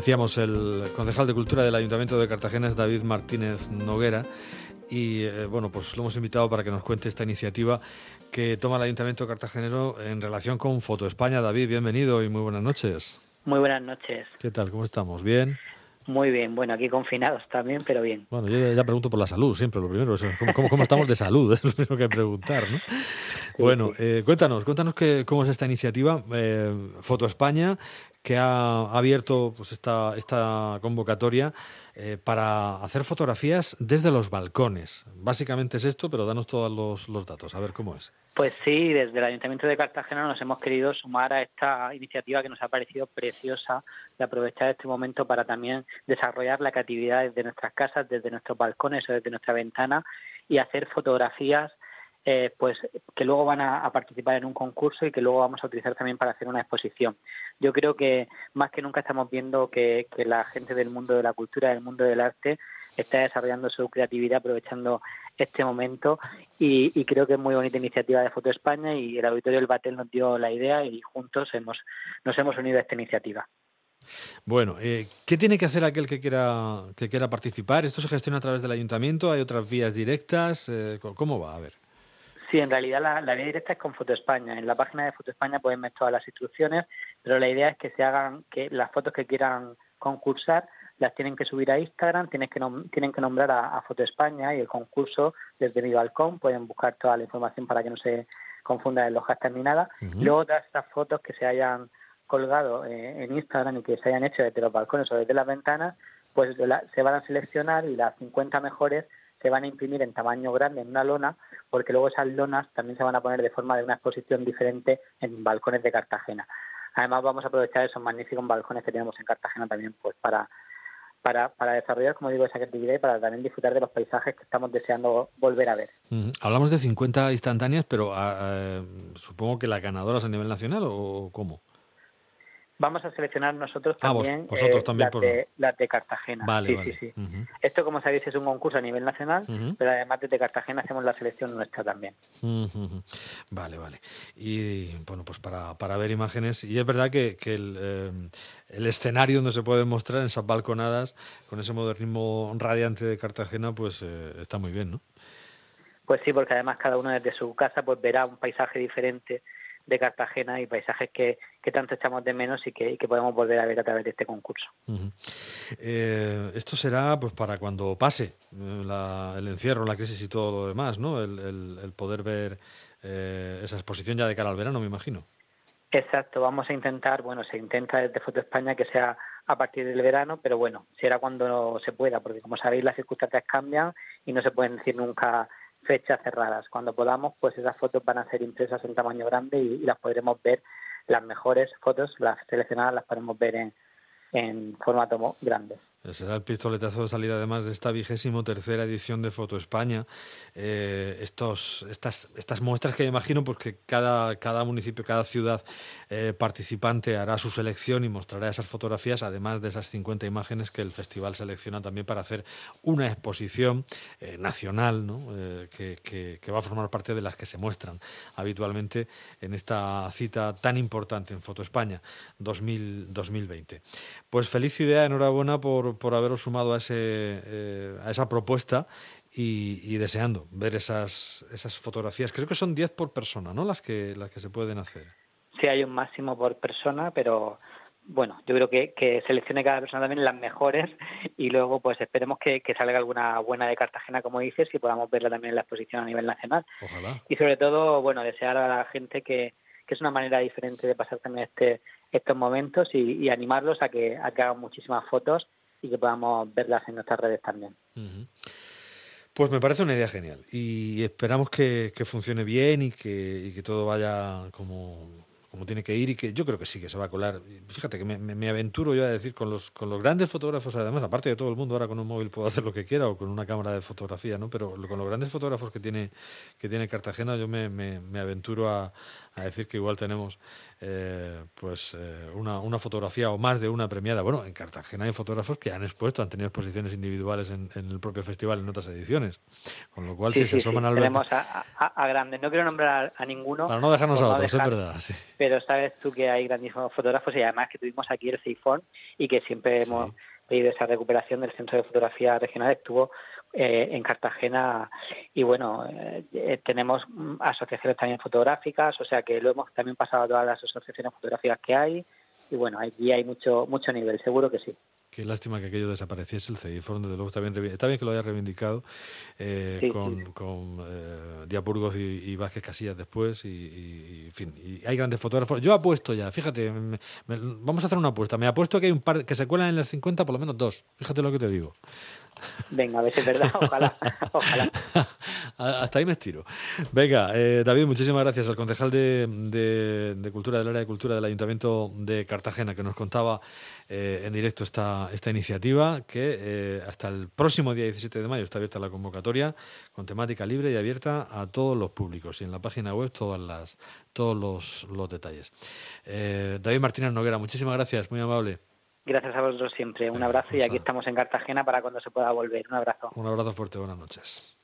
Decíamos, el concejal de Cultura del Ayuntamiento de Cartagena es David Martínez Noguera. Y eh, bueno, pues lo hemos invitado para que nos cuente esta iniciativa que toma el Ayuntamiento cartagenero en relación con Foto España. David, bienvenido y muy buenas noches. Muy buenas noches. ¿Qué tal? ¿Cómo estamos? ¿Bien? Muy bien, bueno, aquí confinados también, pero bien. Bueno, yo ya pregunto por la salud, siempre lo primero, ¿cómo, cómo, estamos de salud? Es lo primero que preguntar, ¿no? bueno, Eh, cuéntanos, cuéntanos que, cómo es esta iniciativa, eh, Foto España, que ha abierto pues, esta, esta convocatoria eh, para hacer fotografías desde los balcones. Básicamente es esto, pero danos todos los, los datos, a ver cómo es. Pues sí, desde el Ayuntamiento de Cartagena nos hemos querido sumar a esta iniciativa que nos ha parecido preciosa de aprovechar este momento para también desarrollar la creatividad desde nuestras casas, desde nuestros balcones o desde nuestra ventana y hacer fotografías eh, pues que luego van a, participar en un concurso y que luego vamos a utilizar también para hacer una exposición. Yo creo que más que nunca estamos viendo que, que la gente del mundo de la cultura, del mundo del arte, está desarrollando su creatividad aprovechando este momento y, y, creo que es muy bonita iniciativa de Foto España y el Auditorio del Batel nos dio la idea y juntos hemos, nos hemos unido a esta iniciativa. Bueno, eh, ¿qué tiene que hacer aquel que quiera, que quiera participar? ¿Esto se gestiona a través del ayuntamiento? ¿Hay otras vías directas? Eh, ¿Cómo va? A ver. Sí, en realidad la, la, vía directa es con Foto España. En la página de Foto España pueden ver todas las instrucciones, pero la idea es que se hagan, que las fotos que quieran concursar las tienen que subir a Instagram, tienen que, nom tienen que nombrar a, a, Foto España y el concurso desde mi balcón. Pueden buscar toda la información para que no se confunda en los hashtags ni nada. Uh -huh. Luego todas estas fotos que se hayan colgado eh, en Instagram y que se hayan hecho desde los balcones o desde las ventanas, pues la, se van a seleccionar y las 50 mejores se van a imprimir en tamaño grande en una lona, porque luego esas lonas también se van a poner de forma de una exposición diferente en balcones de Cartagena. Además vamos a aprovechar esos magníficos balcones que tenemos en Cartagena también pues para para, para desarrollar, como digo, esa creatividad y para también disfrutar de los paisajes que estamos deseando volver a ver. Hablamos de 50 instantáneas, pero uh, supongo que las ganadoras a nivel nacional o cómo? Vamos a seleccionar nosotros también, ah, vos, vosotros eh, también las, por... de, las, de, Cartagena. Vale, sí, vale. sí, sí. Uh -huh. Esto, como sabéis, es un concurso a nivel nacional, uh -huh. pero además desde Cartagena hacemos la selección nuestra también. Uh vale, vale. Y bueno, pues para, para, ver imágenes, y es verdad que, que el, eh, el, escenario donde se puede mostrar en esas balconadas, con ese modernismo radiante de Cartagena, pues eh, está muy bien, ¿no? Pues sí, porque además cada uno desde su casa pues verá un paisaje diferente de Cartagena y paisajes que, que tanto echamos de menos y que, y que, podemos volver a ver a través de este concurso. Uh -huh. eh, esto será pues para cuando pase eh, la, el encierro, la crisis y todo lo demás, ¿no? El, el, el poder ver eh, esa exposición ya de cara al verano, me imagino. Exacto, vamos a intentar, bueno, se intenta desde Foto España que sea a partir del verano, pero bueno, será cuando se pueda, porque como sabéis las circunstancias cambian y no se pueden decir nunca fechas cerradas. Cuando podamos, pues esas fotos van a ser impresas en tamaño grande y, las podremos ver, las mejores fotos, las seleccionadas, las podemos ver en, en formato grande. Será el pistoletazo de salida además de esta vigésimo tercera edición de Foto España. Eh, estos, estas, estas muestras que imagino pues cada, cada municipio, cada ciudad eh, participante hará su selección y mostrará esas fotografías, además de esas 50 imágenes que el festival selecciona también para hacer una exposición eh, nacional que, que, que, va a formar parte de las que se muestran habitualmente en esta cita tan importante en Foto España 2000, 2020. Pues feliz idea, enhorabuena por por, haberos sumado a, ese, eh, a esa propuesta y, y, deseando ver esas, esas fotografías. Creo que son 10 por persona, ¿no? Las que, las que se pueden hacer. Sí, hay un máximo por persona, pero bueno, yo creo que, que seleccione cada persona también las mejores y luego pues esperemos que, que, salga alguna buena de Cartagena, como dices, y podamos verla también en la exposición a nivel nacional. Ojalá. Y sobre todo, bueno, desear a la gente que, que es una manera diferente de pasar también este, estos momentos y, y animarlos a que, a que hagan muchísimas fotos y que podamos verlas en nuestras redes también. Pues me parece una idea genial y esperamos que, que funcione bien y que, y que, todo vaya como, como tiene que ir y que yo creo que sí que se va a colar. Fíjate que me, me, me, aventuro yo a decir con los, con los grandes fotógrafos, además, aparte de todo el mundo, ahora con un móvil puedo hacer lo que quiera o con una cámara de fotografía, ¿no? Pero con los grandes fotógrafos que tiene, que tiene Cartagena, yo me, me aventuro a, a decir que igual tenemos eh, pues eh, una, una, fotografía o más de una premiada. Bueno, en Cartagena hay fotógrafos que han expuesto, han tenido exposiciones individuales en, el propio festival en otras ediciones. Con lo cual, si se asoman al Tenemos a, grandes, no quiero nombrar a, ninguno. Para no dejarnos a otros, es verdad. Pero sabes tú que hay grandísimos fotógrafos y además que tuvimos aquí el CIFON y que siempre hemos pedido esa recuperación del Centro de Fotografía Regional. Estuvo eh, en Cartagena y bueno, eh, tenemos asociaciones también fotográficas, o sea que lo hemos también pasado a todas las asociaciones fotográficas que hay y bueno, aquí hay mucho mucho nivel, seguro que sí. Qué lástima que aquello desapareciese, el CEIFOR, desde luego está bien, está bien que lo haya reivindicado eh, con, con Diapurgos y, Vázquez Casillas después y, fin, y hay grandes fotógrafos. Yo apuesto ya, fíjate, vamos a hacer una apuesta, me apuesto que hay un par que se cuelan en las 50, por lo menos dos, fíjate lo que te digo. Venga, a ver si es verdad, ojalá, ojalá. Hasta ahí me estiro. Venga, eh, David, muchísimas gracias al concejal de, de, Cultura, del área de Cultura del Ayuntamiento de Cartagena, que nos contaba eh, en directo esta, esta iniciativa, que eh, hasta el próximo día 17 de mayo está abierta la convocatoria con temática libre y abierta a todos los públicos y en la página web todas las, todos los, los detalles. David Martínez Noguera, muchísimas gracias, muy amable. Gracias a vosotros siempre. Un abrazo y aquí estamos en Cartagena para cuando se pueda volver. Un abrazo. Un abrazo fuerte. Buenas noches.